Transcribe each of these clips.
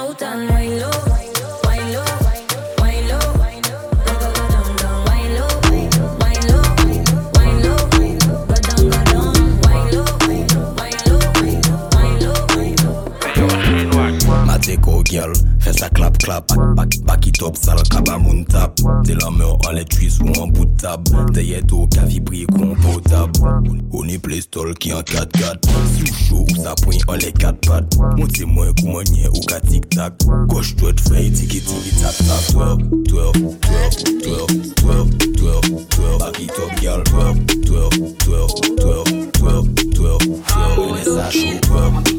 pauta, no Fè sa klap klap, baki top sal, kabamoun tap Dè la mè an lè tuy sou an bout tab Dè yè do ka vibri kon potab Oni ple stol ki an kat gat Sou chou sa pon an lè kat pat Moun tè mwen kou mè nye ou ka tik tak Gòj twè t'fè y tiki tiki tap tap Twerp, twerp, twerp, twerp, twerp, twerp, twerp Baki top gal, twerp, twerp, twerp, twerp, twerp Twerp yonè sa chou twerp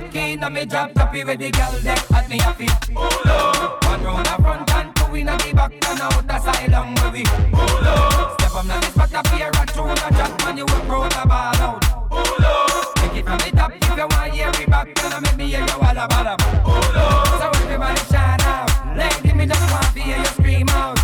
back in and me job happy with the girl them at me happy. Pull up. One round a front and two in the back and out up. Step on the spot up here and through the chat man you will throw the ball out. Pull up. Take it from the top if you want hear me back and I make me hear you all about them. up. So everybody shout out. Lady me just want to hear you scream out.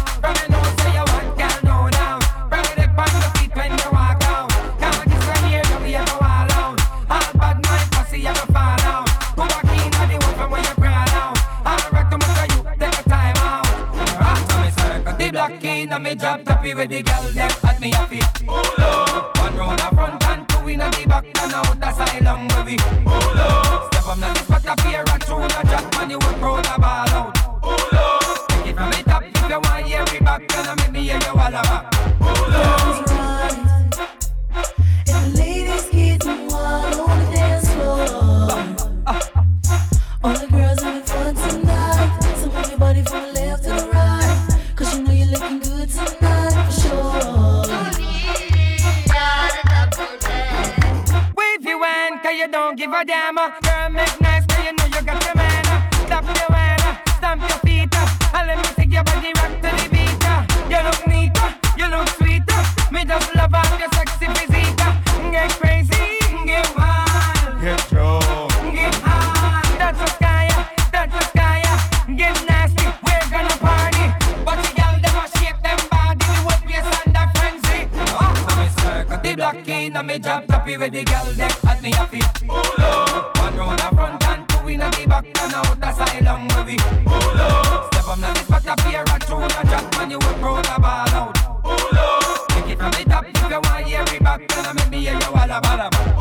in a me job toppy with the girl them at me happy. Hold One round a front and two in a the back. and out the asylum where we. Hold up. Step on the spot up here and through the jack man you will throw the ball out. Hold up. Take it from the top if you want hear me back. Gonna make me hear you all about. Hold up. On the girls having fun tonight. you don't give a damn. Uh. Girl, make nice, girl. you know you got your man. Uh. Stop your hand, uh. stamp your feet, uh. and let me take your body rock to the beat. Uh. You look neat, uh. you look sweet. Uh. Me just love up your sexy physique. Uh. Get crazy, get wild, get drunk. inna me job toppy with the girl them at me happy. Hold one round front and two inna the back and out the asylum where we. Hold step on the spot up here and throw the jack when you will throw the ball out. Hold take it from the top if you want hear me back and I make me hear you all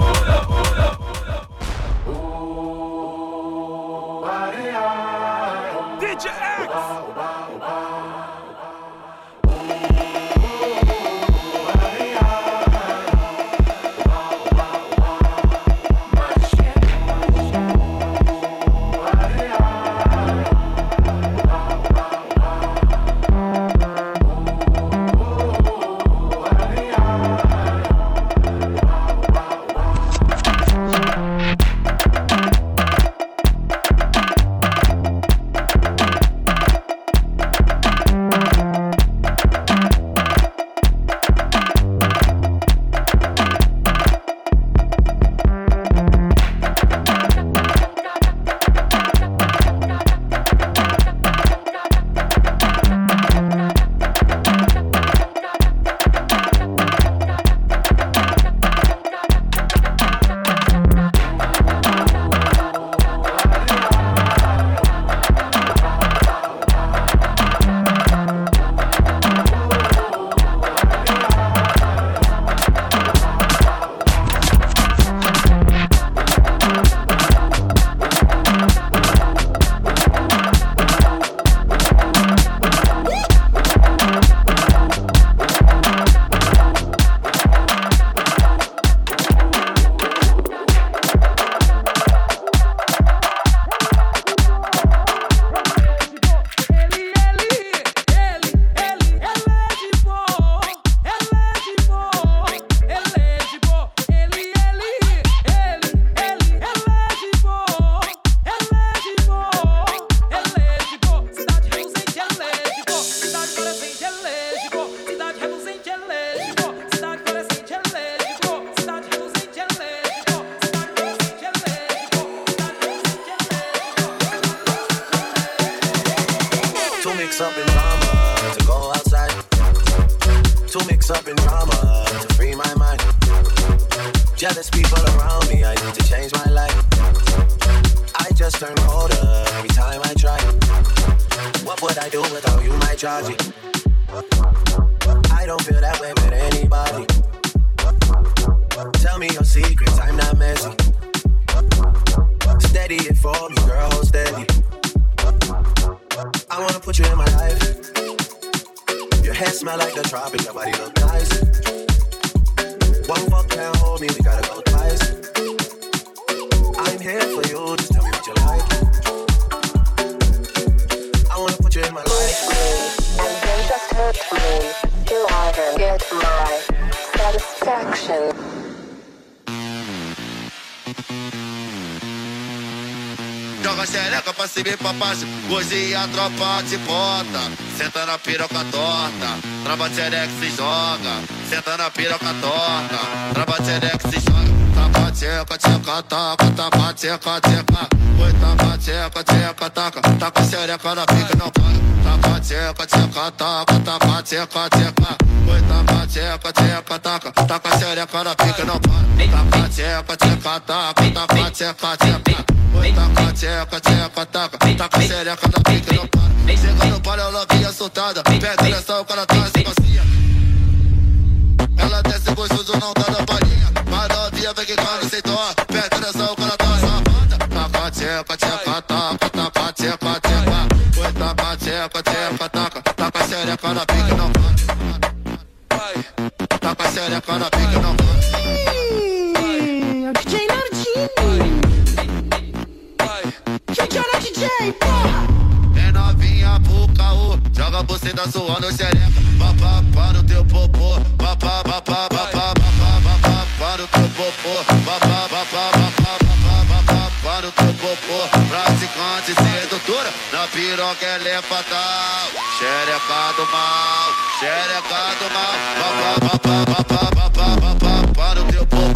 Hoje a tropa te bota, senta na piroca torta, trava de xerex se joga, senta na piroca torta, trava de xerex se joga. Tapa tcheca, tcheca, taca, tapa tcheca, tcheca. Oi, tapa tcheca, tcheca, taca, tá taca xereca na pica, não para. Tapa tcheca, tcheca, taca, tapa tcheca, tcheca. Oi, tapa tcheca, tcheca, taca, tá taca xereca na pica, não para. Tapa tcheca, tcheca, taca, tapa tcheca, tcheca. Taca tcheca, tcheca, taca. Taca xereca na pica, não para. Chega para, ela vem assustada. Pega nessa, o cara tá se bacia. Ela desce gostoso, não tá na palhinha. dia vem que quando sem dó. Pega nessa, o cara tá safada. Taca tcheca, tcheca, taca. Taca tcheca, tcheca. Foi taca tcheca, tcheca, taca. Taca xereca na pica, não para. Taca xereca na pica, não para. você tá suando xereca. Papá para o teu popô, papá, papá, papá, papá, papá, para o teu popô, papá, papá, papá, papá, para o teu popô. Praticante sedutora, na piroca ela é fatal. Xereca do mal, xereca do mal, papá, papá, papá, papá, papá, para o teu popô.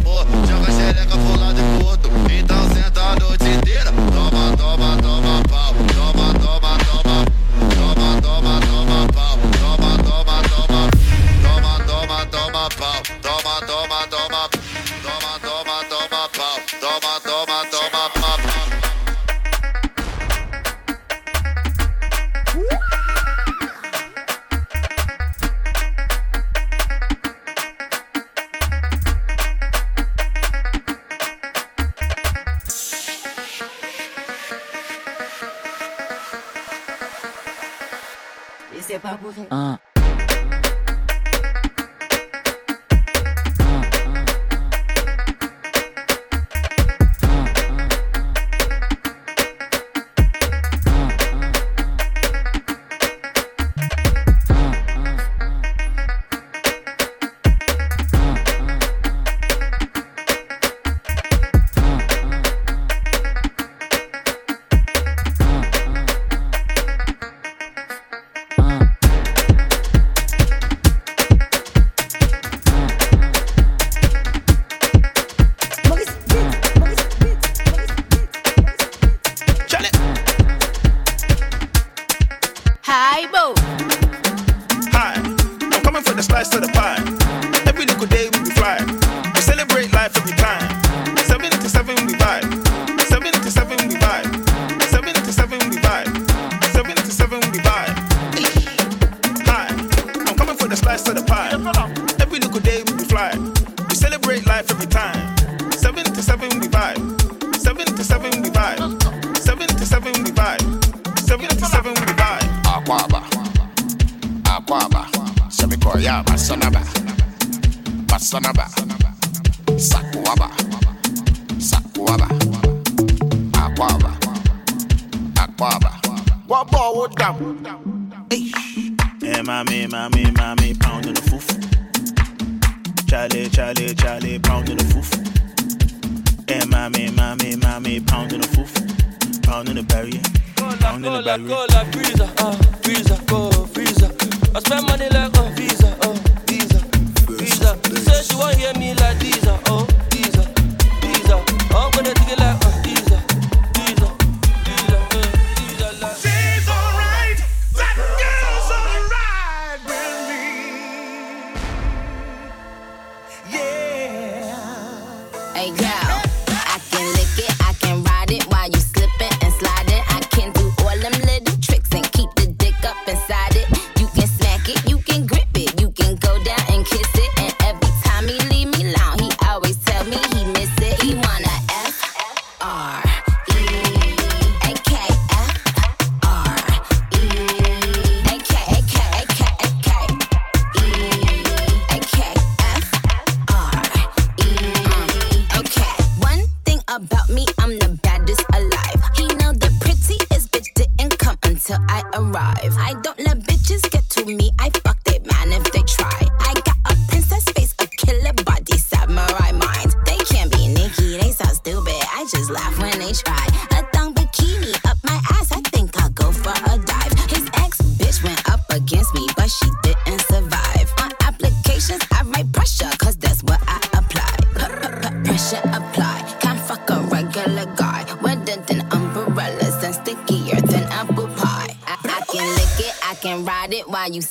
you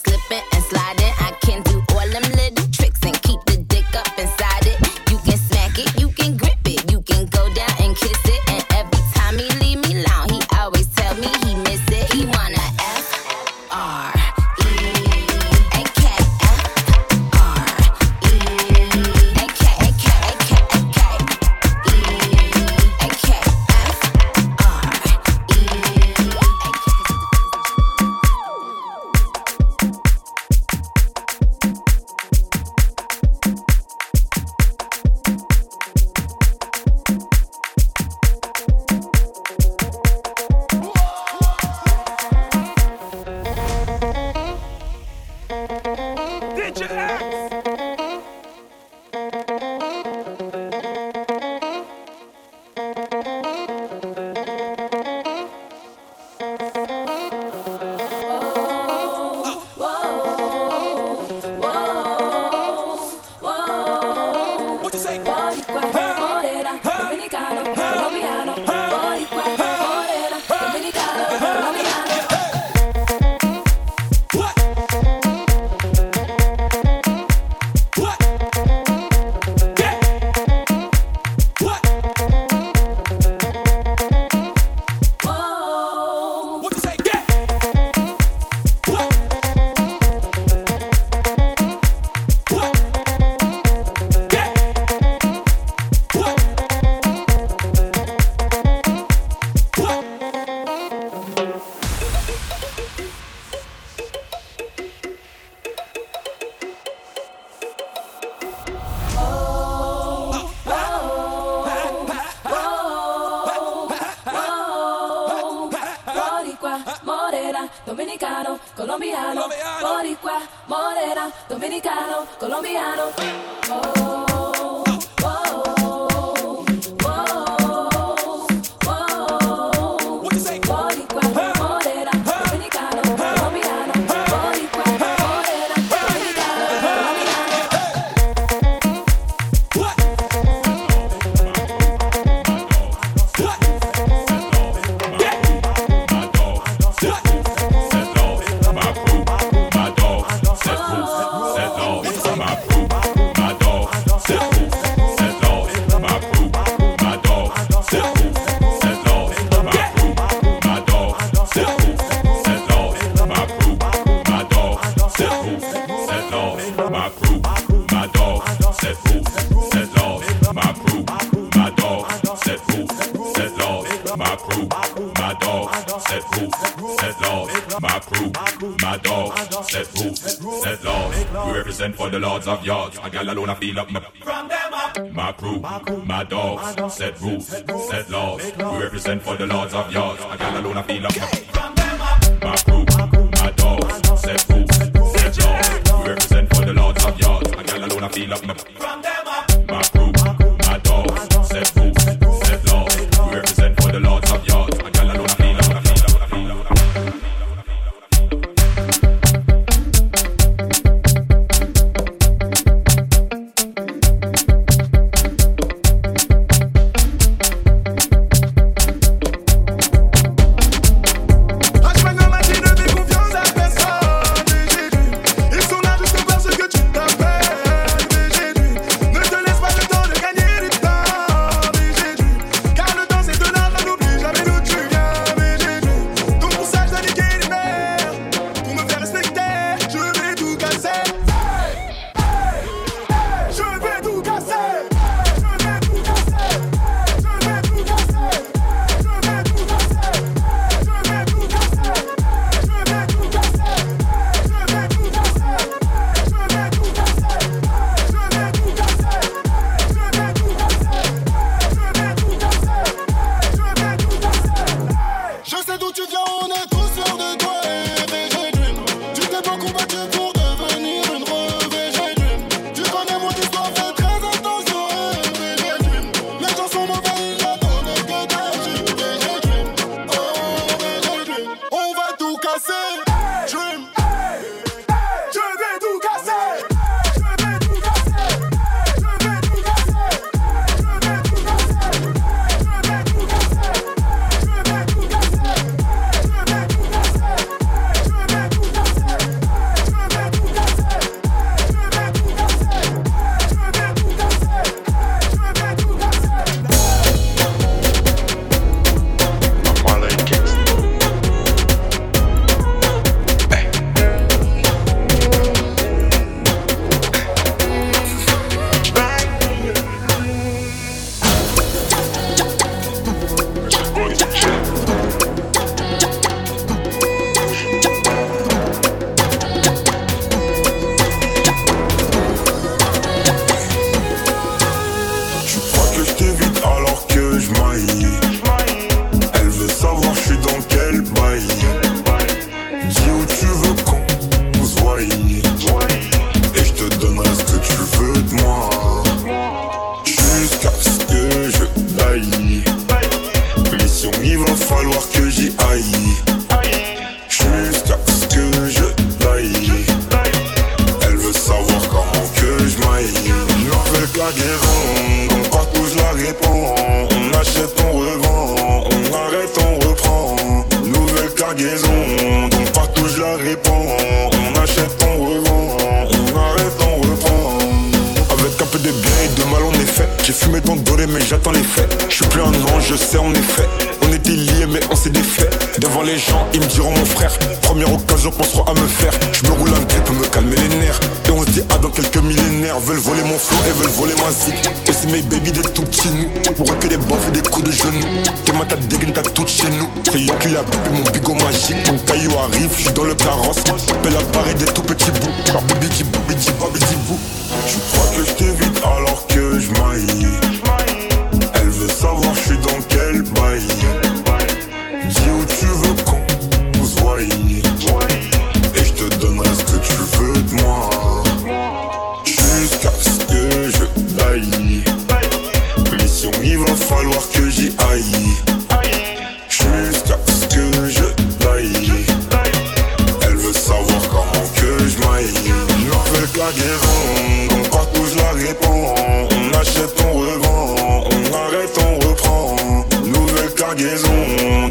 of yards. A gal alone I feel up my from them up. My crew, my, dogs, set rules, set, laws. We represent for the lords of yards. A gal alone I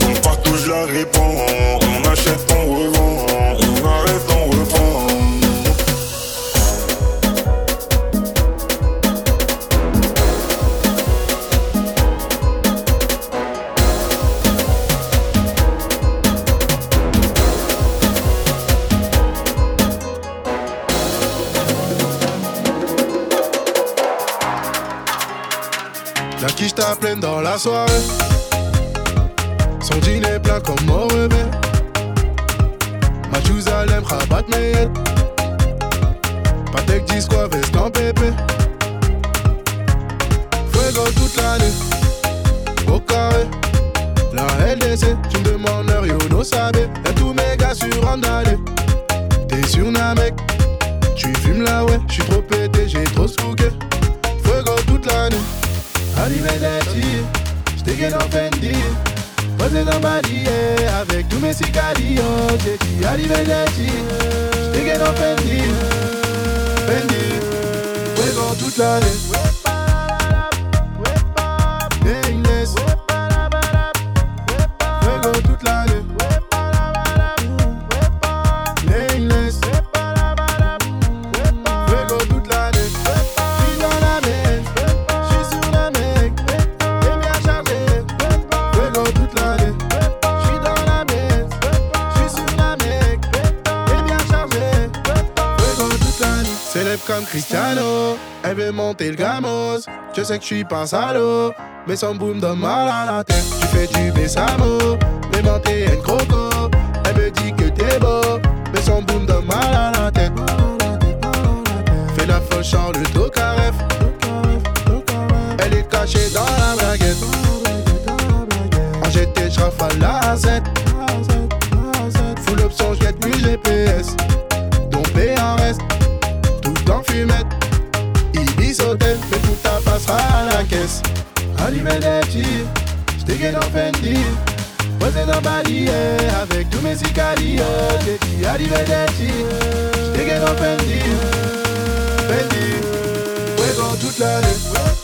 Donc partout, je la réponds. On achète, on revend. On arrête, on reprend. La quiche t'a dans la soirée blanca como bebé Machuzalem, Rabat, Meyed je suis pas un Mais son boom donne mal à la tête. Tu fais du bessamo, mais non t'es un croco. Elle me dit que t'es beau, mais son boom donne mal à la tête. Fais la folle, Charles le dos. à la caisse. arrivé des tirs, j't'ai dans Fendi. Posé dans Bali, eh, avec tous mes Icali. J'ai dit arrivé des tirs, j't'ai dans Fendi. Fendi, ouais, toute la nuit.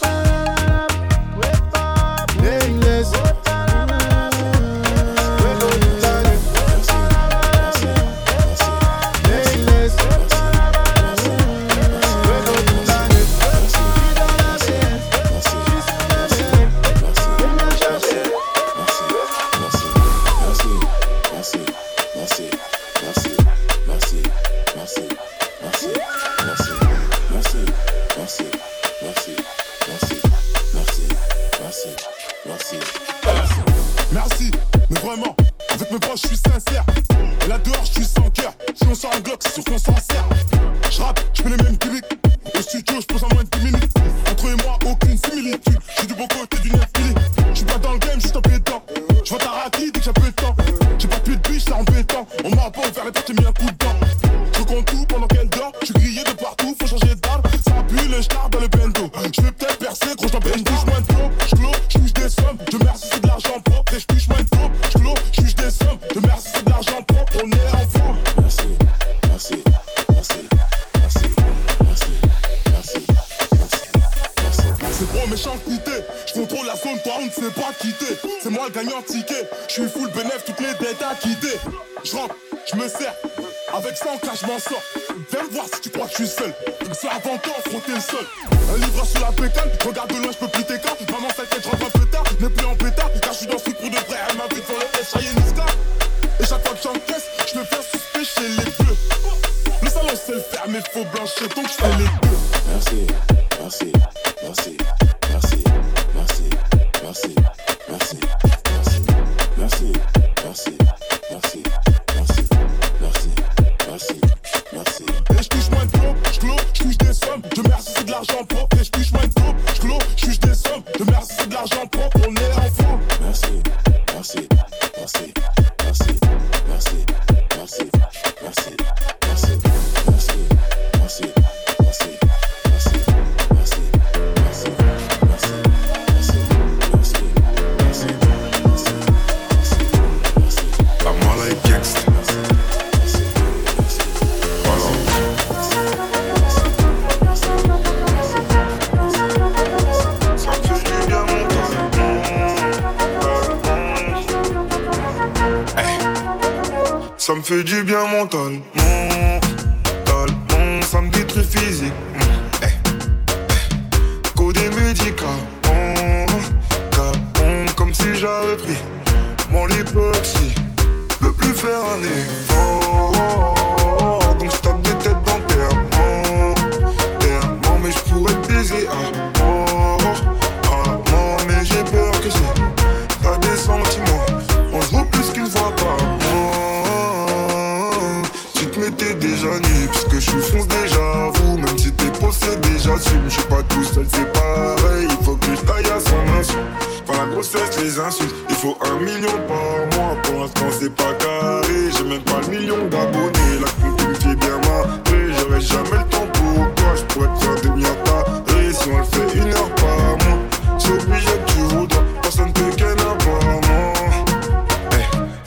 tout Merci.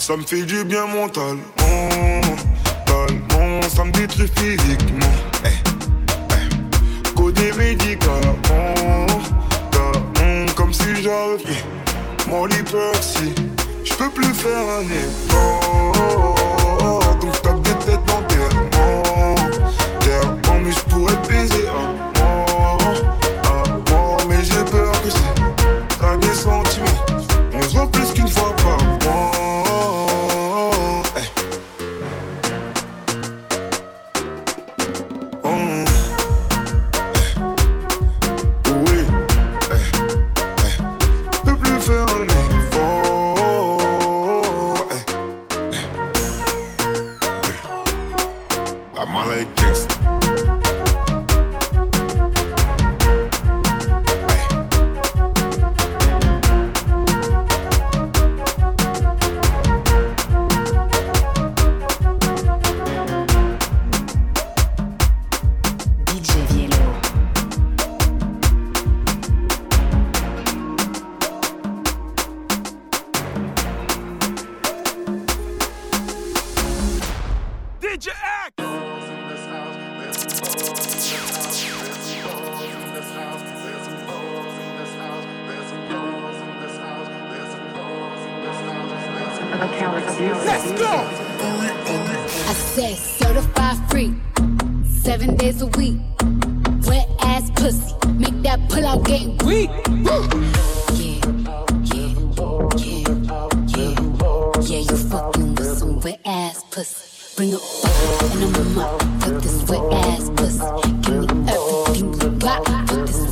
Ça me fait du bien mental, mentalement, ça me détruit physiquement. Eh, eh. Côté médicament, hmm, comme si j'avais pris mon je J'peux plus faire un effort, donc j'tape des têtes dans tes des Terre, mais j'pourrais baiser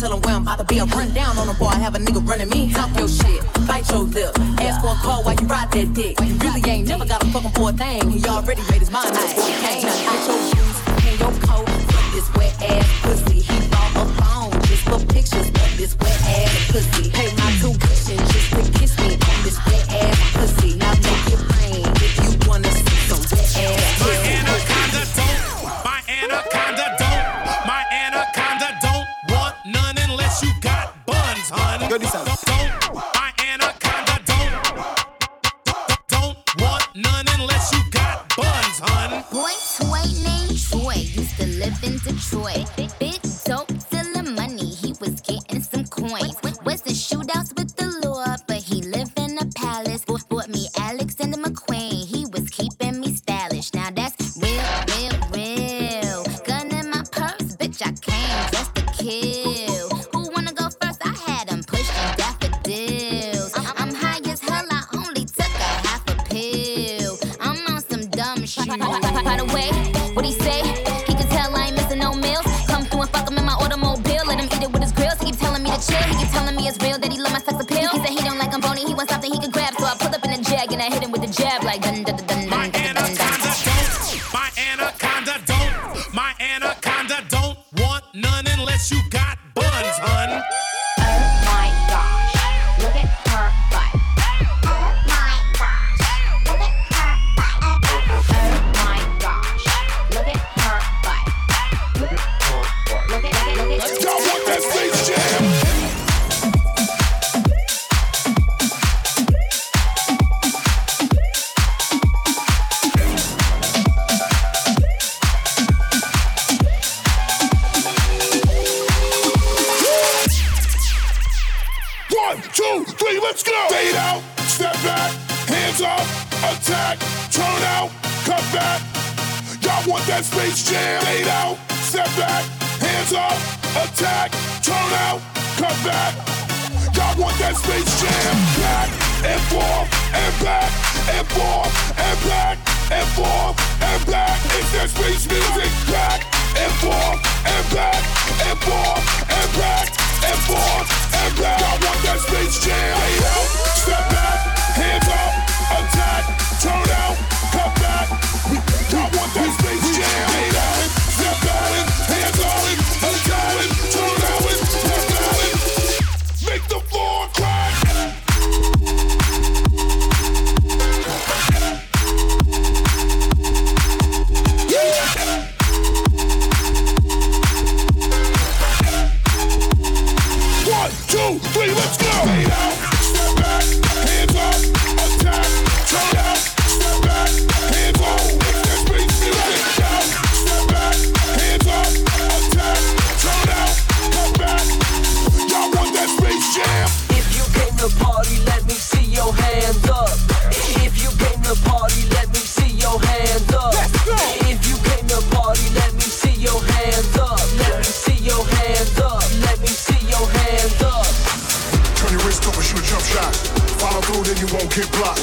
tell him where I'm about to be. I run down on him, boy. I have a nigga running me. Talk your shit, bite your lip. Ask for a call while you ride that dick. You really ain't never got a fucking for a thing. He already made his mind. I ain't. I get your shoes, your coat, this way. kid block.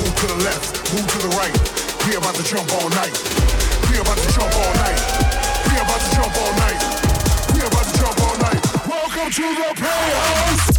Move to the left, move to the right. We about to jump all night. We about to jump all night. We about to jump all night. We about to jump all night. Welcome to the playhouse.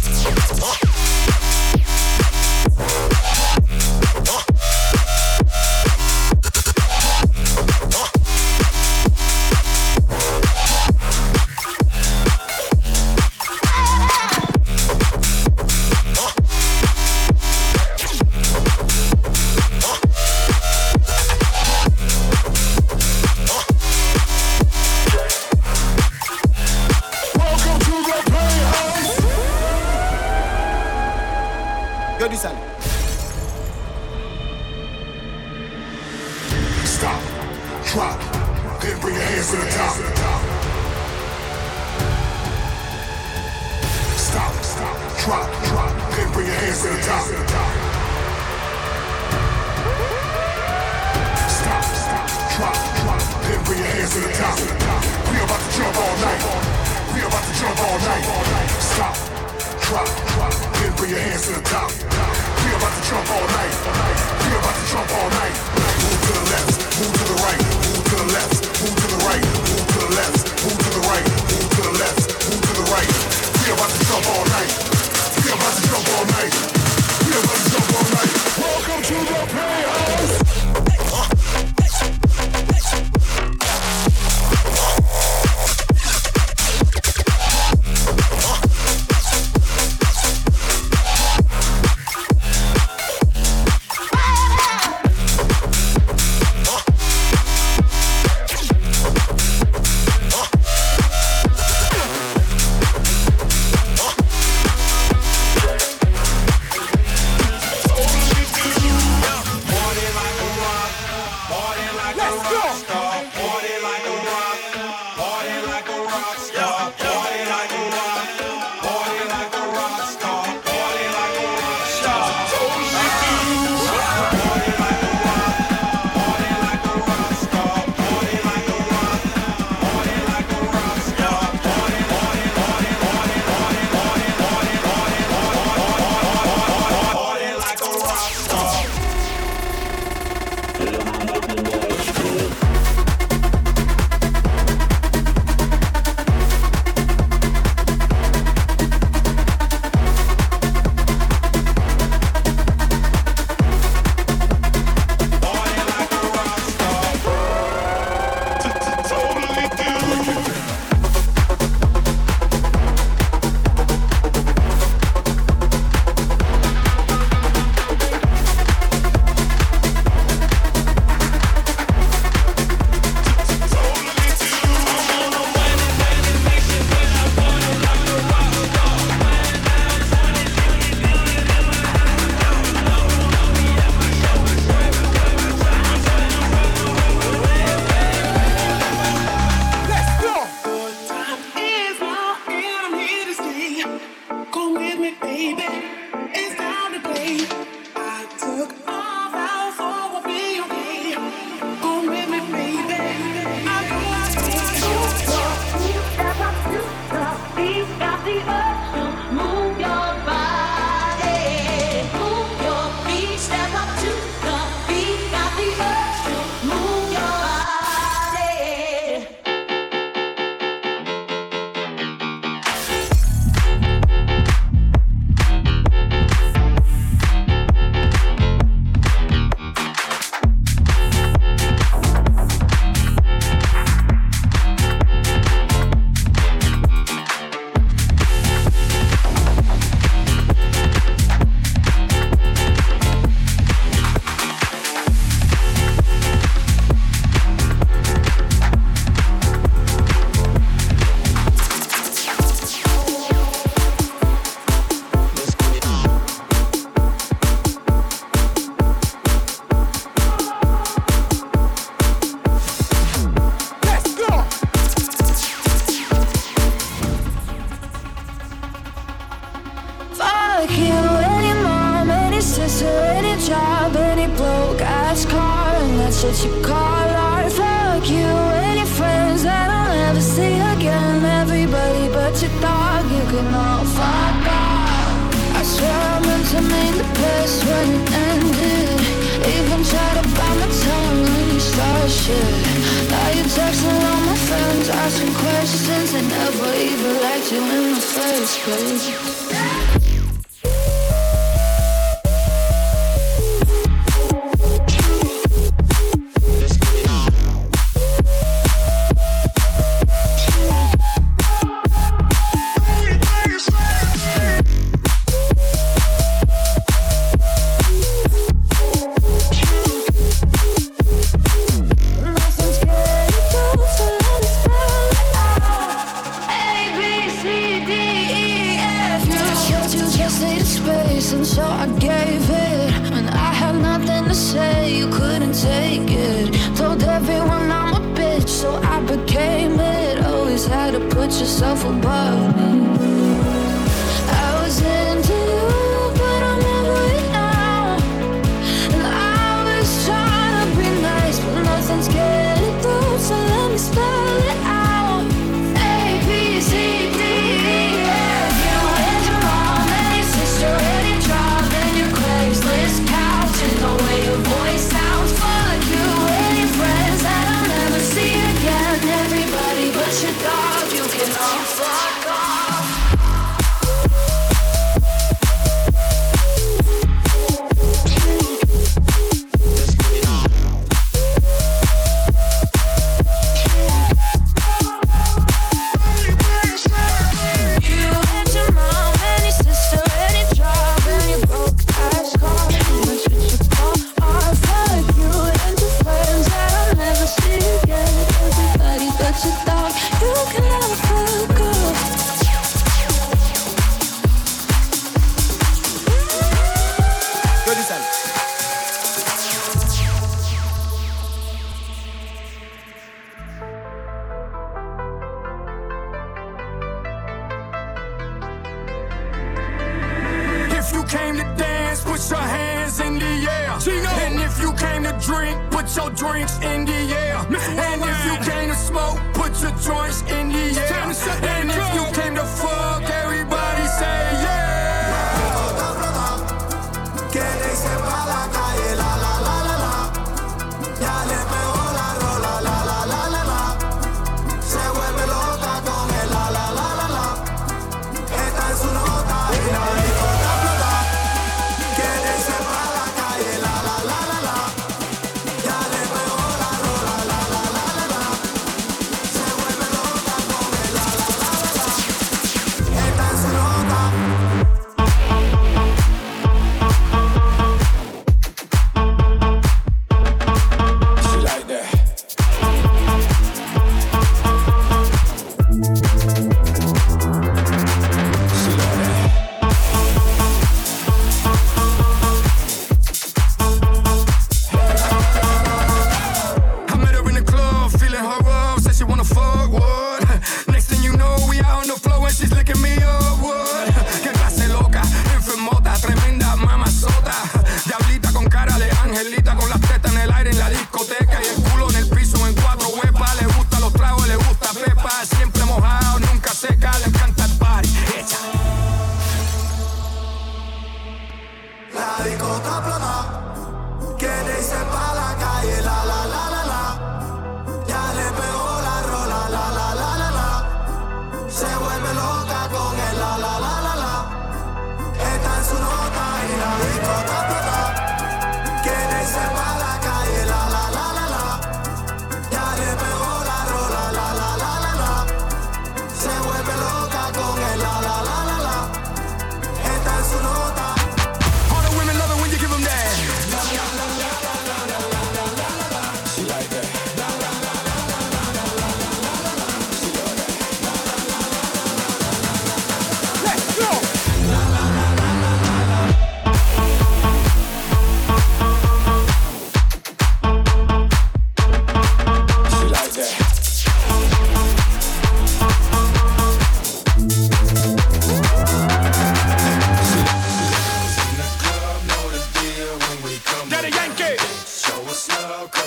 to put yourself above me.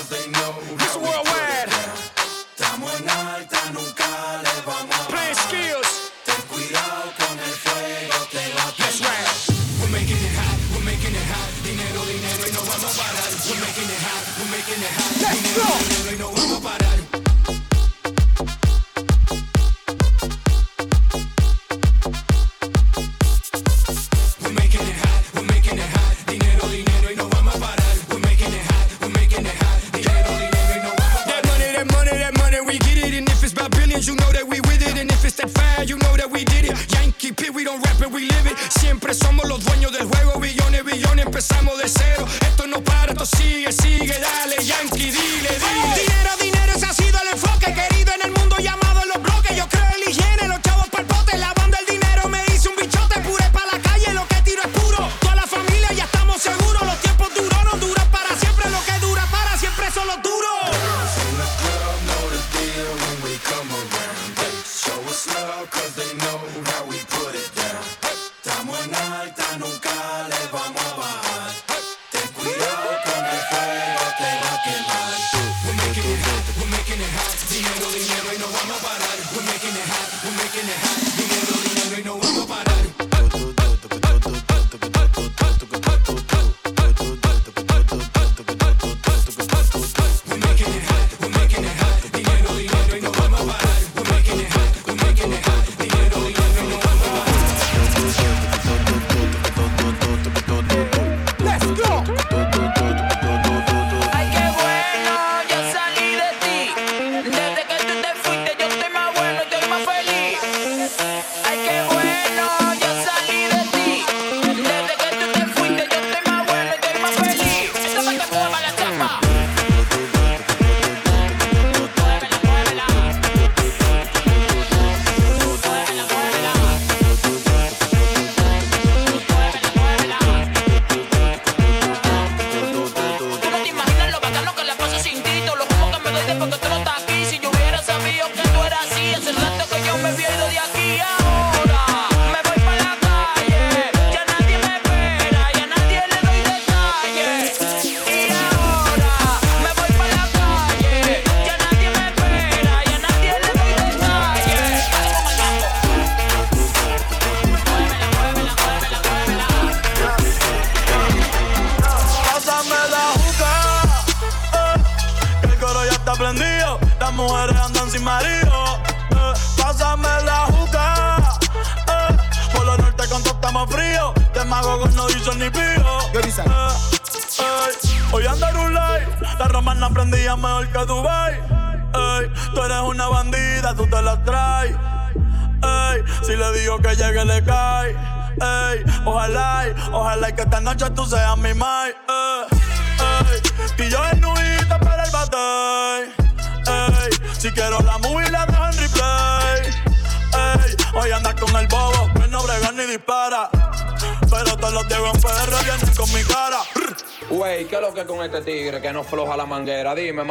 they know. It's worldwide. Estamos en alta, nunca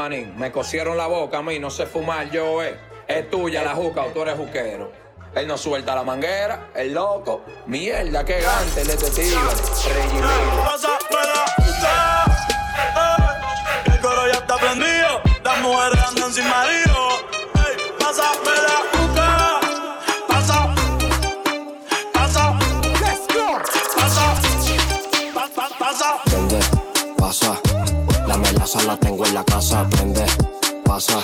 Me cosieron la boca a mí, no sé fumar, yo eh. Es tuya la juca o tú juquero. Él no suelta la manguera, el loco. Mierda, que gante, el detective. la tengo en la casa, prende, pasa.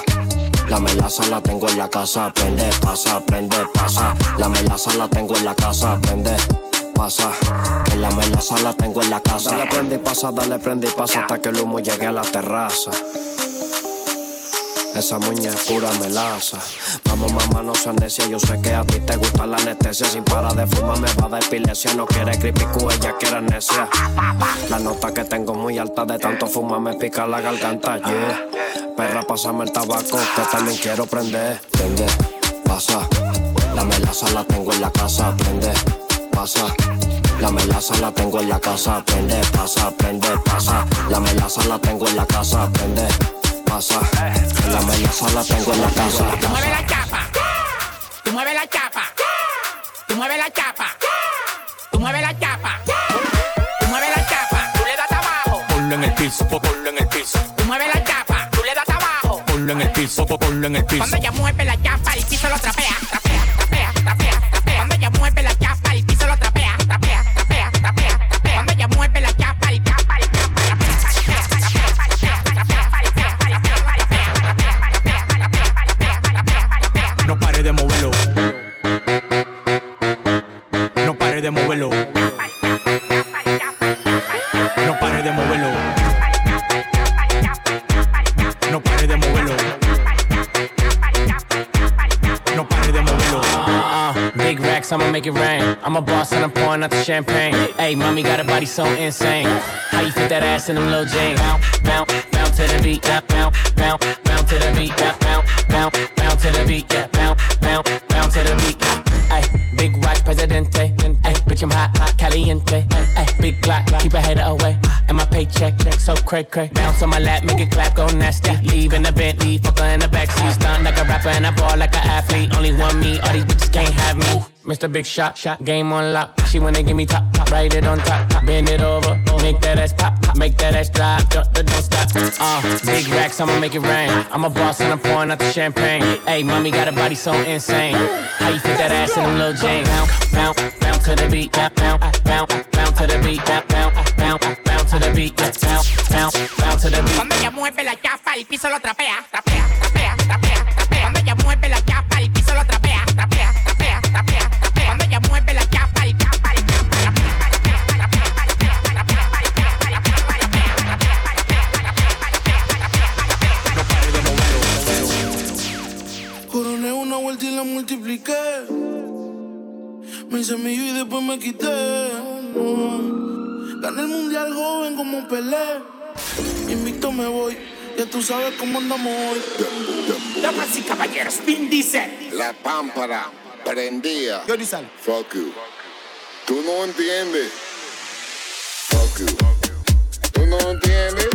La melaza la tengo en la casa, prende, pasa, prende, pasa. La melaza la tengo en la casa, prende, pasa. Que la melaza la tengo en la casa. Dale prende y pasa, dale prende y pasa hasta que el humo llegue a la terraza. Esa muñeca pura melaza. Vamos, mamá, no se necia. Yo sé que a ti te gusta la anestesia. Sin para de fumar me va a de epilepsia. No quiere creepy ella quiere anestesia La nota que tengo muy alta de tanto fumar me pica la garganta. Yeah. Perra, pásame el tabaco que también quiero prender. Prende, pasa. La melaza la tengo en la casa. Prende, pasa. La melaza la tengo en la casa. Prende, pasa, prende, pasa. La melaza la tengo en la casa. Prende, en la la tengo en la casa. Tú mueves la chapa. tu mueves la chapa. Tu mueves la chapa. tu mueves la chapa. Tu mueves la chapa. Tú le das abajo. Ponlo en el piso, ponlo en el piso. tu mueves la chapa. Tú le das abajo. Ponlo en el piso, ponlo en el piso. Cuando ella mueve la chapa, el piso lo trapea. make it rain. I'm a boss and I'm pouring out the champagne. Hey, mommy got a body so insane. How you fit that ass in them little jeans? Bounce, bounce, bounce to the beat. Bounce, bounce, bounce to the beat. Bounce, bounce, bounce to the beat. Yeah, bounce, bounce, bounce to the beat. Ay, big rock presidente. Ay, bitch, I'm hot, hot, caliente. Ay, big Glock, keep a hater away. And my paycheck, check so cray cray. Bounce on my lap, make it clap, go nasty. Leave in the Bentley, fucker in the backseat. Stunt like a rapper and a ball like an athlete. Only one me, all these bitches can't have me. Mr. Big Shot, shot game on lock. She wanna give me top, top, write it on top, top, bend it over, make that ass pop, pop make that ass drop, don't, don't stop. Uh, big racks, I'ma make it rain. I'm a boss and I'm pouring out the champagne. Hey, mommy got a body so insane. How you fit that ass in a little jeans? Bounce, bounce, bounce to the beat, bounce, bounce, bounce, bounce to the beat, bounce, bounce, bounce, bounce to the beat, bounce, bounce, bounce to the beat. Cuando ella mueve la llave, el piso lo trapea, trapea, trapea, trapea. Me hice mío y después me quité. Gané el mundial joven como Pelé. Invicto me voy. Ya tú sabes cómo andamos hoy. Damas y caballeros, Vin dice. La pámpara prendía. Yo Fuck you. Tú no entiendes. Fuck you. Tú no entiendes.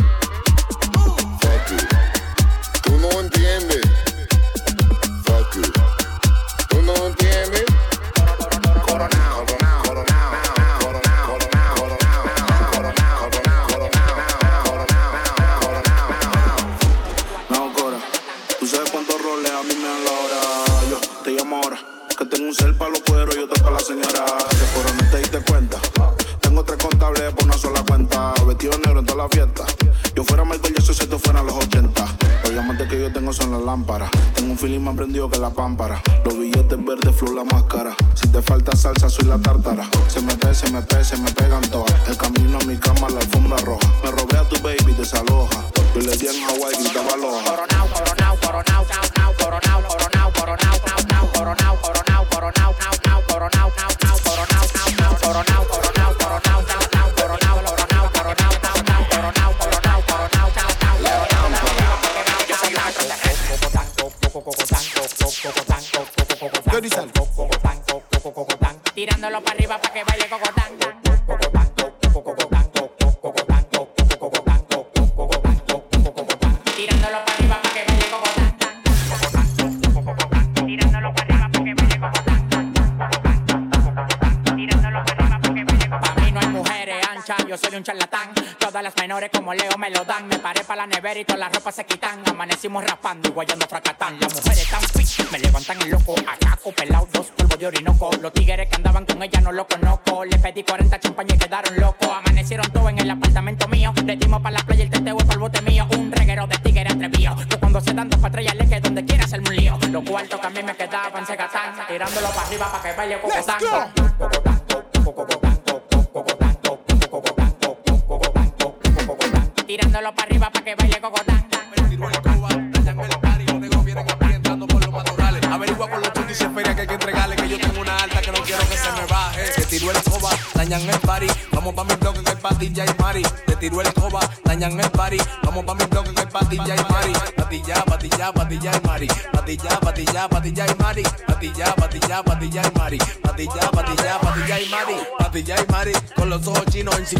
señora. te fueron no te diste cuenta. Tengo tres contables por una sola cuenta. Vestido negro en toda la fiesta. Yo fuera Michael, yo soy si tú fueran los 80. Los diamantes que yo tengo son las lámparas. Tengo un feeling más prendido que la pámpara. Los billetes verdes, flu la máscara. Si te falta salsa, soy la tártara. Se me pese, se me pese, se me pegan todas. El camino a mi cama, la alfombra roja. Me robé a tu baby, desaloja. Yo le di en Hawaii, gritaba los y todas las ropas se quitan. Amanecimos raspando y guayando fracatán. Las mujeres tan fit, me levantan el loco. Acaco, pelado, dos polvos de orinoco. Los tigres que andaban con ella no lo conozco. Le pedí 40 champañas y quedaron locos. Amanecieron todo en el apartamento mío. Le dimos para la playa el teteo para el bote mío. Un reguero de tigres atrevido. Que cuando se dan dos patrullas le que donde quiera hacerme un lío. Los cuartos que a mí me quedaban se gastan. Tirándolo para arriba para que vaya como tanto.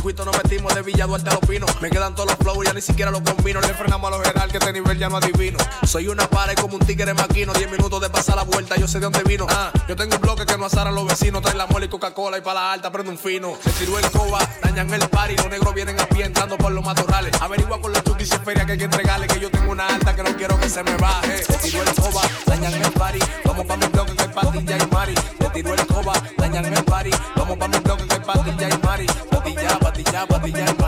circuito no me ya a los Me quedan todos los flows, ya ni siquiera los combino. Le frenamos a los general que este nivel ya no adivino. Soy una pared como un tigre maquino. 10 minutos de pasar la vuelta, yo sé de dónde vino. Ah, yo tengo un bloque que no a los vecinos. Trae la mole y Coca-Cola y para la alta prende un fino. Se tiró el coba, dañan el party. Los negros vienen a pie entrando por los matorrales. Averigua con la chukis y feria que hay que entregarle. Que yo tengo una alta que no quiero que se me baje. Se tiró el coba, dañan el party. Vamos pa' mi bloque que patilla y mari. Se tiró el coba, dañan el party. Vamos pa' mi bloque que patilla y mari. Patilla, patilla, patilla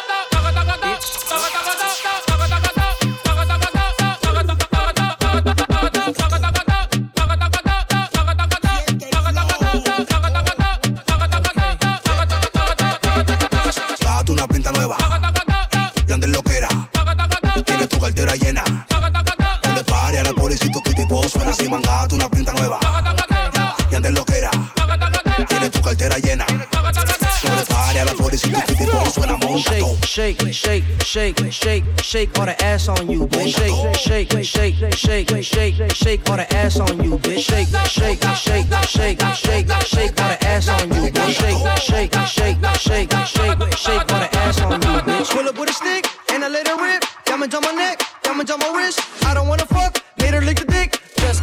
shake, shake, shake, shake, shake all the ass on you, bitch. Shake, shake, shake, shake, shake, shake all the ass on you, bitch. Shake, shake, shake, shake, shake, shake all the ass on you, bitch. Shake, shake, shake, shake, shake, shake all the ass on you, bitch. Pull up with a stick and I let little rip. Diamonds on my neck, diamonds on my wrist. I don't wanna fuck, made her lick the dick. Just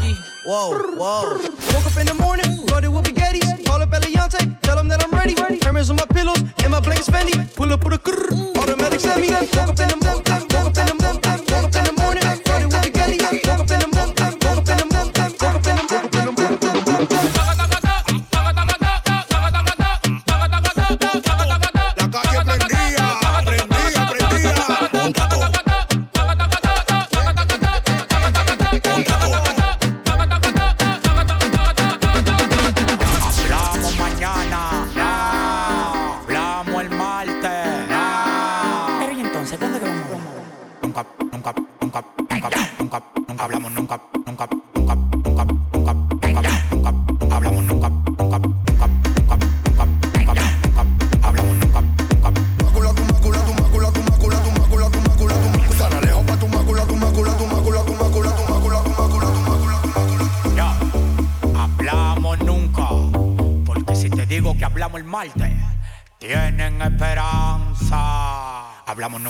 whoa, whoa. Woke up in the morning, loaded with baguettes. Call up Eliantte, tell him that I'm ready. Hermes on my pillows, and my blanket's Fendi. Pull up with a grrr, automatic semi. Woke up in the morning.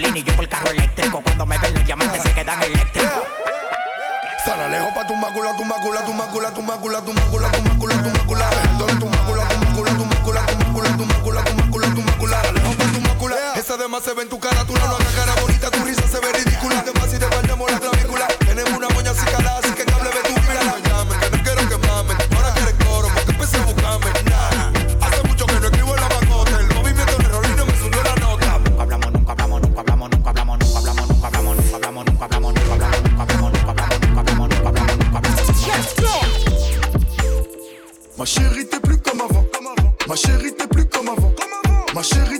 y yo por carro eléctrico. Cuando me ven los diamantes se quedan eléctricos. Sana lejos pa' tu mácula, tu mácula, tu mácula, tu mácula, tu mácula, tu mácula, tu mácula. ¿Dónde tu mácula, tu mácula, tu mácula, tu mácula, tu mácula, tu mácula, tu mácula? lejos pa' tu mácula. Esa demás se ve en tu cara, tú no chérie, t'es plus comme avant. Ma chérie, t'es plus comme avant. Ma chérie,